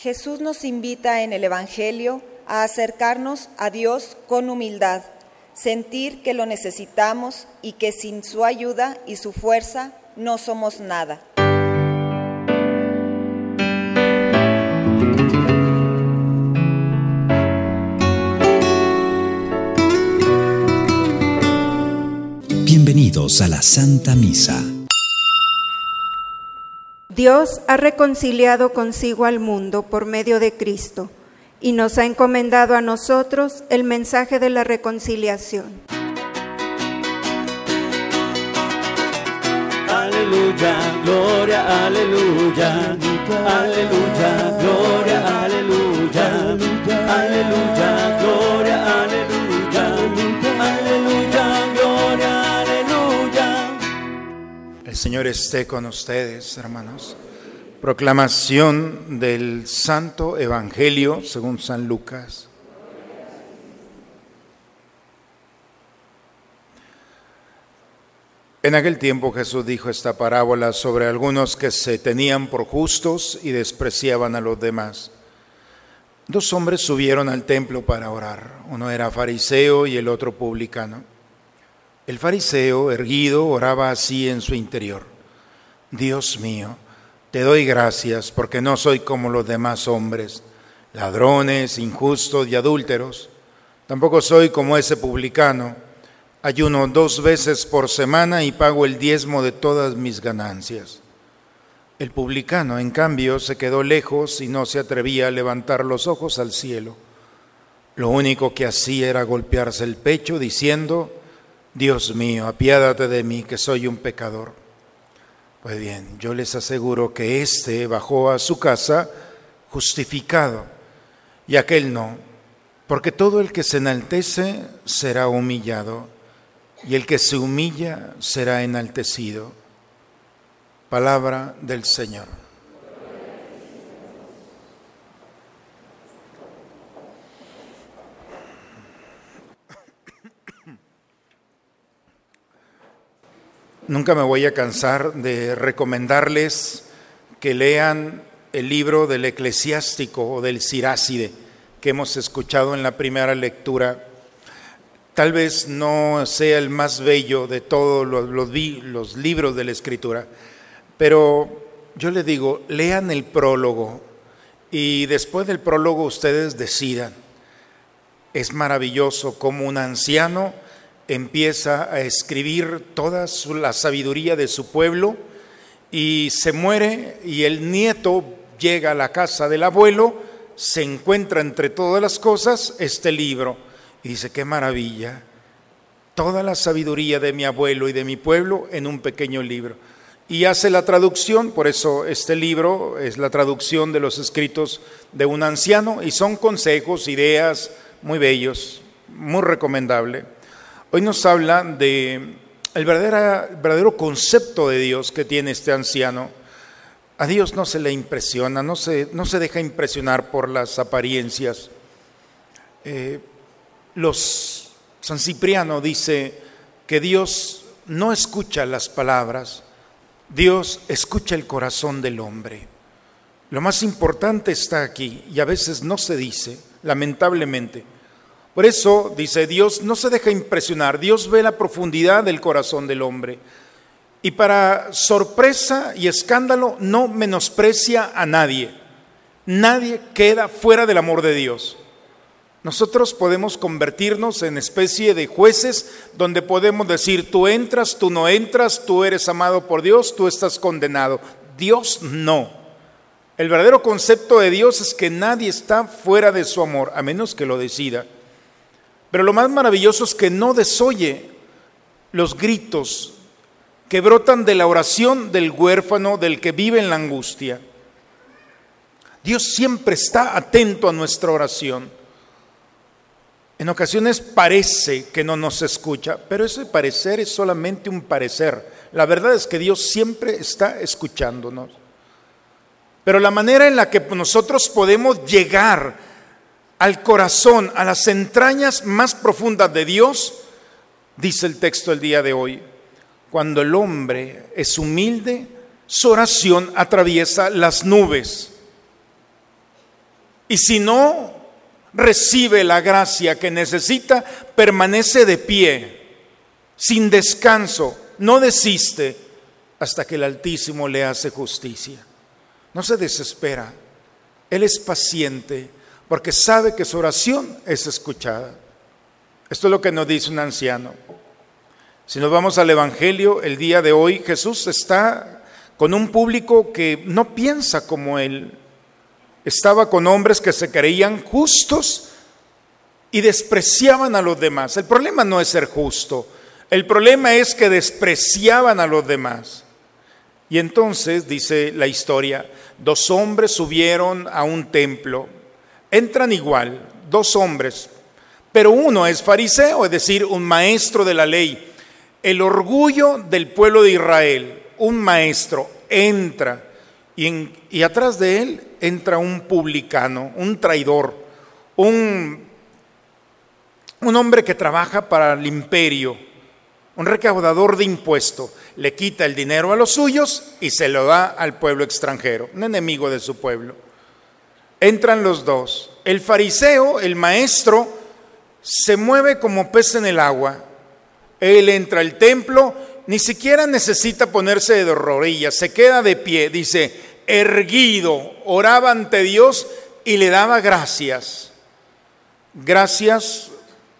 Jesús nos invita en el Evangelio a acercarnos a Dios con humildad, sentir que lo necesitamos y que sin su ayuda y su fuerza no somos nada. Bienvenidos a la Santa Misa. Dios ha reconciliado consigo al mundo por medio de Cristo y nos ha encomendado a nosotros el mensaje de la reconciliación. Aleluya, gloria, aleluya, aleluya, gloria, aleluya, aleluya, gloria, aleluya, Señor esté con ustedes, hermanos. Proclamación del Santo Evangelio según San Lucas. En aquel tiempo Jesús dijo esta parábola sobre algunos que se tenían por justos y despreciaban a los demás. Dos hombres subieron al templo para orar. Uno era fariseo y el otro publicano. El fariseo, erguido, oraba así en su interior. Dios mío, te doy gracias porque no soy como los demás hombres, ladrones, injustos y adúlteros. Tampoco soy como ese publicano. Ayuno dos veces por semana y pago el diezmo de todas mis ganancias. El publicano, en cambio, se quedó lejos y no se atrevía a levantar los ojos al cielo. Lo único que hacía era golpearse el pecho diciendo, Dios mío, apiádate de mí, que soy un pecador. Pues bien, yo les aseguro que éste bajó a su casa justificado y aquel no, porque todo el que se enaltece será humillado y el que se humilla será enaltecido. Palabra del Señor. Nunca me voy a cansar de recomendarles que lean el libro del eclesiástico o del Siráside que hemos escuchado en la primera lectura. Tal vez no sea el más bello de todos los, los, los libros de la escritura, pero yo les digo, lean el prólogo y después del prólogo ustedes decidan. Es maravilloso como un anciano empieza a escribir toda la sabiduría de su pueblo y se muere y el nieto llega a la casa del abuelo, se encuentra entre todas las cosas este libro y dice, qué maravilla, toda la sabiduría de mi abuelo y de mi pueblo en un pequeño libro. Y hace la traducción, por eso este libro es la traducción de los escritos de un anciano y son consejos, ideas muy bellos, muy recomendable. Hoy nos habla de el verdadero, concepto de Dios que tiene este anciano. A Dios no se le impresiona, no se, no se deja impresionar por las apariencias. Eh, los, San Cipriano dice que Dios no escucha las palabras, Dios escucha el corazón del hombre. Lo más importante está aquí y a veces no se dice, lamentablemente. Por eso, dice Dios, no se deja impresionar, Dios ve la profundidad del corazón del hombre. Y para sorpresa y escándalo, no menosprecia a nadie. Nadie queda fuera del amor de Dios. Nosotros podemos convertirnos en especie de jueces donde podemos decir, tú entras, tú no entras, tú eres amado por Dios, tú estás condenado. Dios no. El verdadero concepto de Dios es que nadie está fuera de su amor, a menos que lo decida. Pero lo más maravilloso es que no desoye los gritos que brotan de la oración del huérfano, del que vive en la angustia. Dios siempre está atento a nuestra oración. En ocasiones parece que no nos escucha, pero ese parecer es solamente un parecer. La verdad es que Dios siempre está escuchándonos. Pero la manera en la que nosotros podemos llegar al corazón, a las entrañas más profundas de Dios, dice el texto el día de hoy. Cuando el hombre es humilde, su oración atraviesa las nubes. Y si no recibe la gracia que necesita, permanece de pie, sin descanso, no desiste hasta que el Altísimo le hace justicia. No se desespera, Él es paciente porque sabe que su oración es escuchada. Esto es lo que nos dice un anciano. Si nos vamos al Evangelio, el día de hoy Jesús está con un público que no piensa como Él. Estaba con hombres que se creían justos y despreciaban a los demás. El problema no es ser justo, el problema es que despreciaban a los demás. Y entonces, dice la historia, dos hombres subieron a un templo. Entran igual, dos hombres, pero uno es fariseo, es decir, un maestro de la ley. El orgullo del pueblo de Israel, un maestro, entra y, atrás de él entra un publicano, un traidor, un, un hombre que trabaja para el imperio, un recaudador de impuestos. Le quita el dinero a los suyos y se lo da al pueblo extranjero, un enemigo de su pueblo. Entran los dos. El fariseo, el maestro, se mueve como pez en el agua. Él entra al templo, ni siquiera necesita ponerse de rodillas, se queda de pie, dice, erguido, oraba ante Dios y le daba gracias. Gracias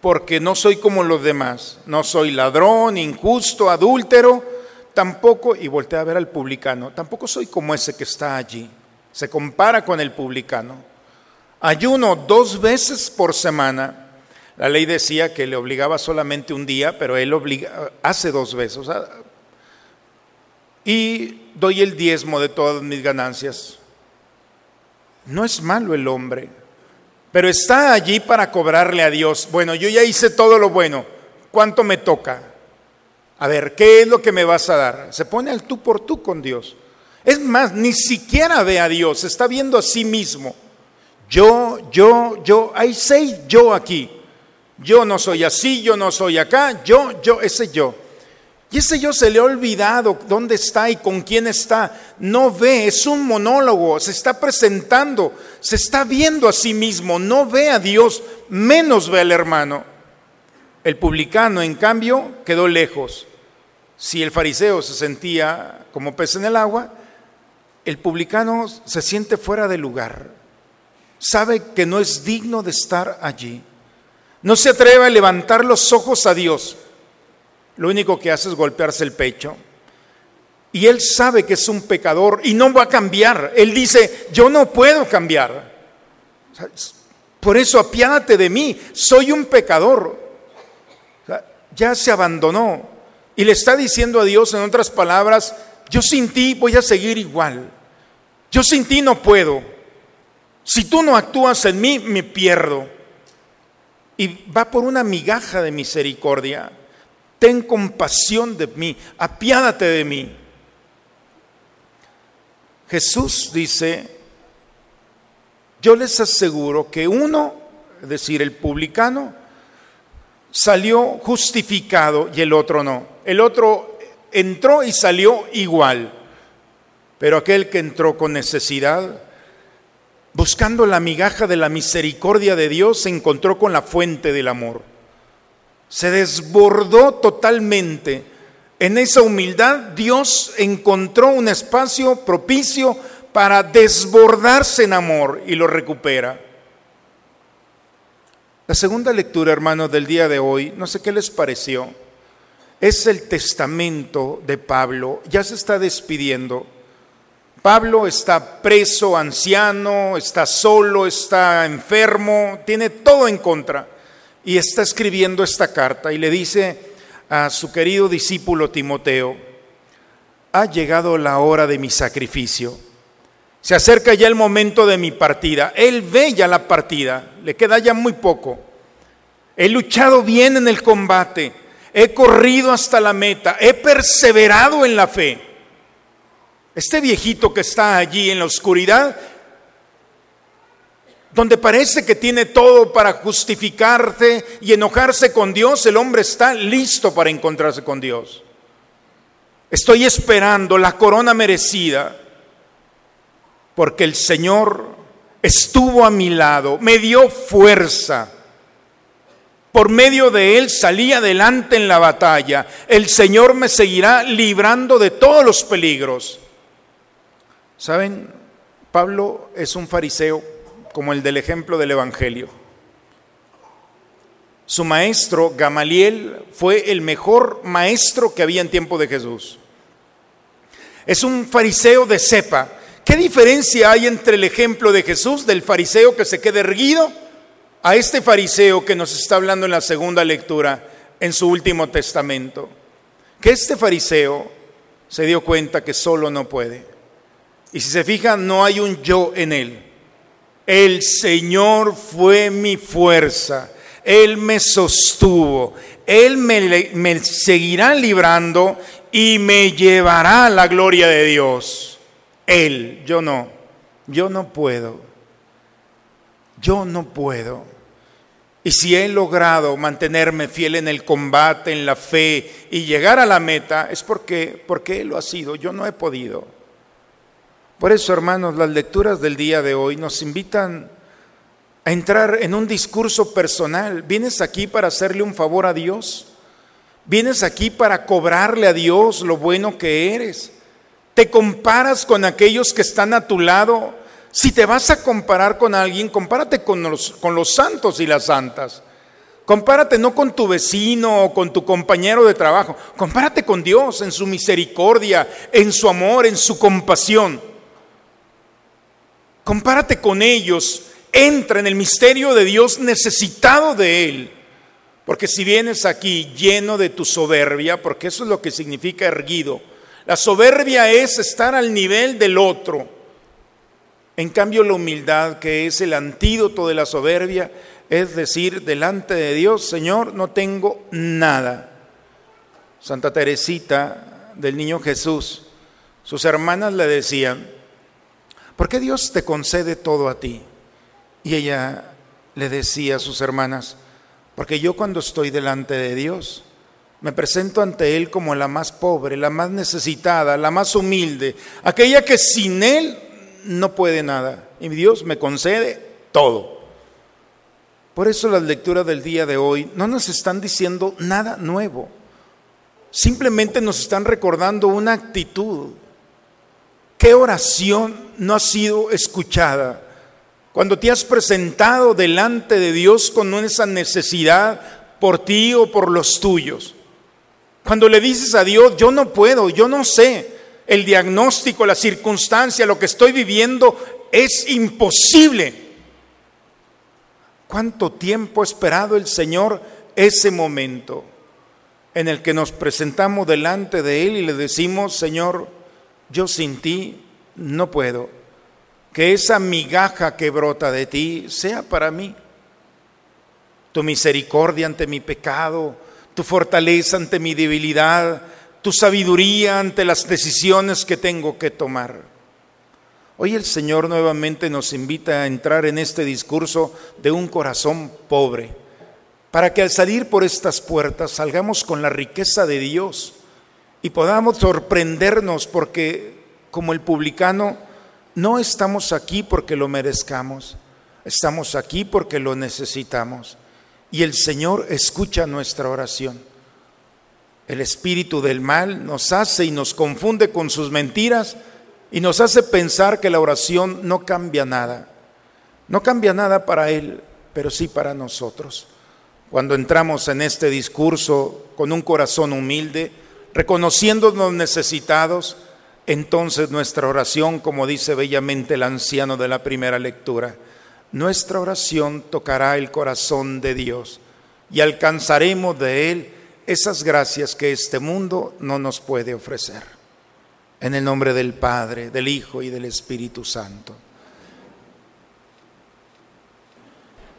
porque no soy como los demás, no soy ladrón, injusto, adúltero, tampoco, y voltea a ver al publicano, tampoco soy como ese que está allí. Se compara con el publicano. Ayuno dos veces por semana la ley decía que le obligaba solamente un día, pero él hace dos veces. y doy el diezmo de todas mis ganancias. No es malo el hombre, pero está allí para cobrarle a Dios. Bueno, yo ya hice todo lo bueno. ¿Cuánto me toca? A ver, ¿qué es lo que me vas a dar? Se pone al tú por tú con Dios. Es más, ni siquiera ve a Dios, está viendo a sí mismo. Yo, yo, yo, hay seis yo aquí. Yo no soy así, yo no soy acá, yo, yo, ese yo. Y ese yo se le ha olvidado dónde está y con quién está. No ve, es un monólogo, se está presentando, se está viendo a sí mismo, no ve a Dios, menos ve al hermano. El publicano, en cambio, quedó lejos. Si el fariseo se sentía como pez en el agua, el publicano se siente fuera de lugar. Sabe que no es digno de estar allí. No se atreve a levantar los ojos a Dios. Lo único que hace es golpearse el pecho. Y él sabe que es un pecador y no va a cambiar. Él dice, yo no puedo cambiar. Por eso apiádate de mí, soy un pecador. Ya se abandonó y le está diciendo a Dios en otras palabras, yo sin ti voy a seguir igual. Yo sin ti no puedo. Si tú no actúas en mí, me pierdo y va por una migaja de misericordia. Ten compasión de mí, apiádate de mí. Jesús dice, yo les aseguro que uno, es decir, el publicano, salió justificado y el otro no. El otro entró y salió igual, pero aquel que entró con necesidad, buscando la migaja de la misericordia de Dios, se encontró con la fuente del amor. Se desbordó totalmente. En esa humildad Dios encontró un espacio propicio para desbordarse en amor y lo recupera. La segunda lectura, hermanos, del día de hoy, no sé qué les pareció, es el testamento de Pablo. Ya se está despidiendo. Pablo está preso, anciano, está solo, está enfermo, tiene todo en contra. Y está escribiendo esta carta y le dice a su querido discípulo Timoteo, ha llegado la hora de mi sacrificio. Se acerca ya el momento de mi partida. Él ve ya la partida, le queda ya muy poco. He luchado bien en el combate, he corrido hasta la meta, he perseverado en la fe. Este viejito que está allí en la oscuridad, donde parece que tiene todo para justificarse y enojarse con Dios, el hombre está listo para encontrarse con Dios. Estoy esperando la corona merecida, porque el Señor estuvo a mi lado, me dio fuerza. Por medio de Él salí adelante en la batalla. El Señor me seguirá librando de todos los peligros. ¿Saben? Pablo es un fariseo como el del ejemplo del Evangelio. Su maestro, Gamaliel, fue el mejor maestro que había en tiempo de Jesús. Es un fariseo de cepa. ¿Qué diferencia hay entre el ejemplo de Jesús, del fariseo que se queda erguido, a este fariseo que nos está hablando en la segunda lectura, en su último testamento? Que este fariseo se dio cuenta que solo no puede. Y si se fija, no hay un yo en él. El Señor fue mi fuerza él me sostuvo, Él me, seguirá librando y me llevará a la gloria de Dios. Él, yo no, yo no puedo, yo no puedo. Y si he logrado mantenerme fiel en el combate, en la fe y llegar a la meta, es porque, porque Él lo ha sido, yo no he podido. Por eso, hermanos, las lecturas del día de hoy nos invitan entrar en un discurso personal. ¿Vienes aquí para hacerle un favor a Dios? ¿Vienes aquí para cobrarle a Dios lo bueno que eres? ¿Te comparas con aquellos que están a tu lado? Si te vas a comparar con alguien, compárate con los, con los santos y las santas. Compárate no con tu vecino o con tu compañero de trabajo, compárate con Dios en su misericordia, en su amor, en su compasión. Compárate con ellos entra en el misterio de Dios necesitado de Él. Porque si vienes aquí lleno de tu soberbia, porque eso es lo que significa erguido, la soberbia es estar al nivel del otro. En cambio, la humildad, que es el antídoto de la soberbia, es decir, delante de Dios, Señor, no tengo nada. Santa Teresita del Niño Jesús, sus hermanas le decían, ¿por qué Dios te concede todo a ti? Y ella le decía a sus hermanas, porque yo cuando estoy delante de Dios, me presento ante Él como la más pobre, la más necesitada, la más humilde, aquella que sin Él no puede nada. Y Dios me concede todo. Por eso las lecturas del día de hoy no nos están diciendo nada nuevo. Simplemente nos están recordando una actitud. ¿Qué oración no ha sido escuchada? Cuando te has presentado delante de Dios con esa necesidad por ti o por los tuyos. Cuando le dices a Dios, yo no puedo, yo no sé, el diagnóstico, la circunstancia, lo que estoy viviendo es imposible. ¿Cuánto tiempo ha esperado el Señor ese momento en el que nos presentamos delante de Él y le decimos, Señor, yo sin ti no puedo? que esa migaja que brota de ti sea para mí. Tu misericordia ante mi pecado, tu fortaleza ante mi debilidad, tu sabiduría ante las decisiones que tengo que tomar. Hoy el Señor nuevamente nos invita a entrar en este discurso de un corazón pobre, para que al salir por estas puertas salgamos con la riqueza de Dios y podamos sorprendernos porque como el publicano no estamos aquí porque lo merezcamos, estamos aquí porque lo necesitamos. Y el Señor escucha nuestra oración. El espíritu del mal nos hace y nos confunde con sus mentiras y nos hace pensar que la oración no cambia nada. No cambia nada para Él, pero sí para nosotros. Cuando entramos en este discurso con un corazón humilde, reconociéndonos necesitados, entonces nuestra oración, como dice bellamente el anciano de la primera lectura, nuestra oración tocará el corazón de Dios y alcanzaremos de Él esas gracias que este mundo no nos puede ofrecer. En el nombre del Padre, del Hijo y del Espíritu Santo.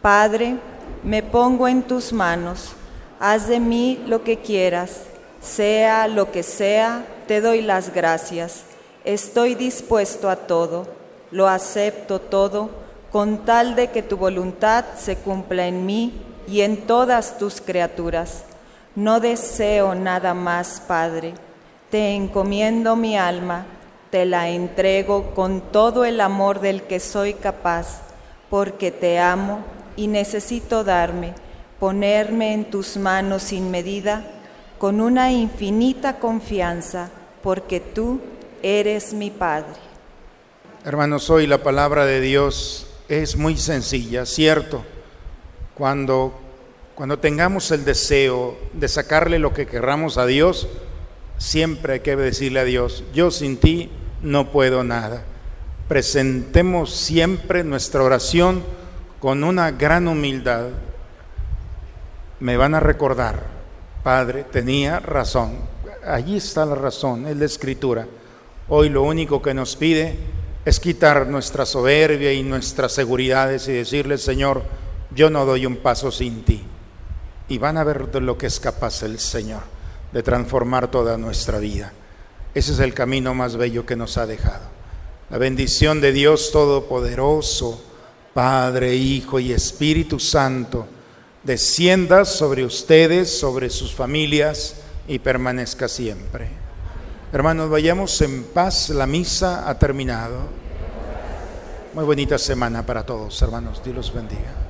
Padre, me pongo en tus manos, haz de mí lo que quieras, sea lo que sea te doy las gracias. Estoy dispuesto a todo, lo acepto todo, con tal de que tu voluntad se cumpla en mí y en todas tus criaturas. No deseo nada más, Padre. Te encomiendo mi alma, te la entrego con todo el amor del que soy capaz, porque te amo y necesito darme, ponerme en tus manos sin medida, con una infinita confianza, porque tú eres mi Padre. Hermanos, hoy la palabra de Dios es muy sencilla, cierto. Cuando, cuando tengamos el deseo de sacarle lo que querramos a Dios, siempre hay que decirle a Dios, yo sin ti no puedo nada. Presentemos siempre nuestra oración con una gran humildad. Me van a recordar, Padre, tenía razón. Allí está la razón, es la escritura. Hoy lo único que nos pide es quitar nuestra soberbia y nuestras seguridades y decirle, Señor, yo no doy un paso sin ti. Y van a ver de lo que es capaz el Señor, de transformar toda nuestra vida. Ese es el camino más bello que nos ha dejado. La bendición de Dios Todopoderoso, Padre, Hijo y Espíritu Santo, descienda sobre ustedes, sobre sus familias y permanezca siempre. Hermanos, vayamos en paz, la misa ha terminado. Muy bonita semana para todos, hermanos, Dios los bendiga.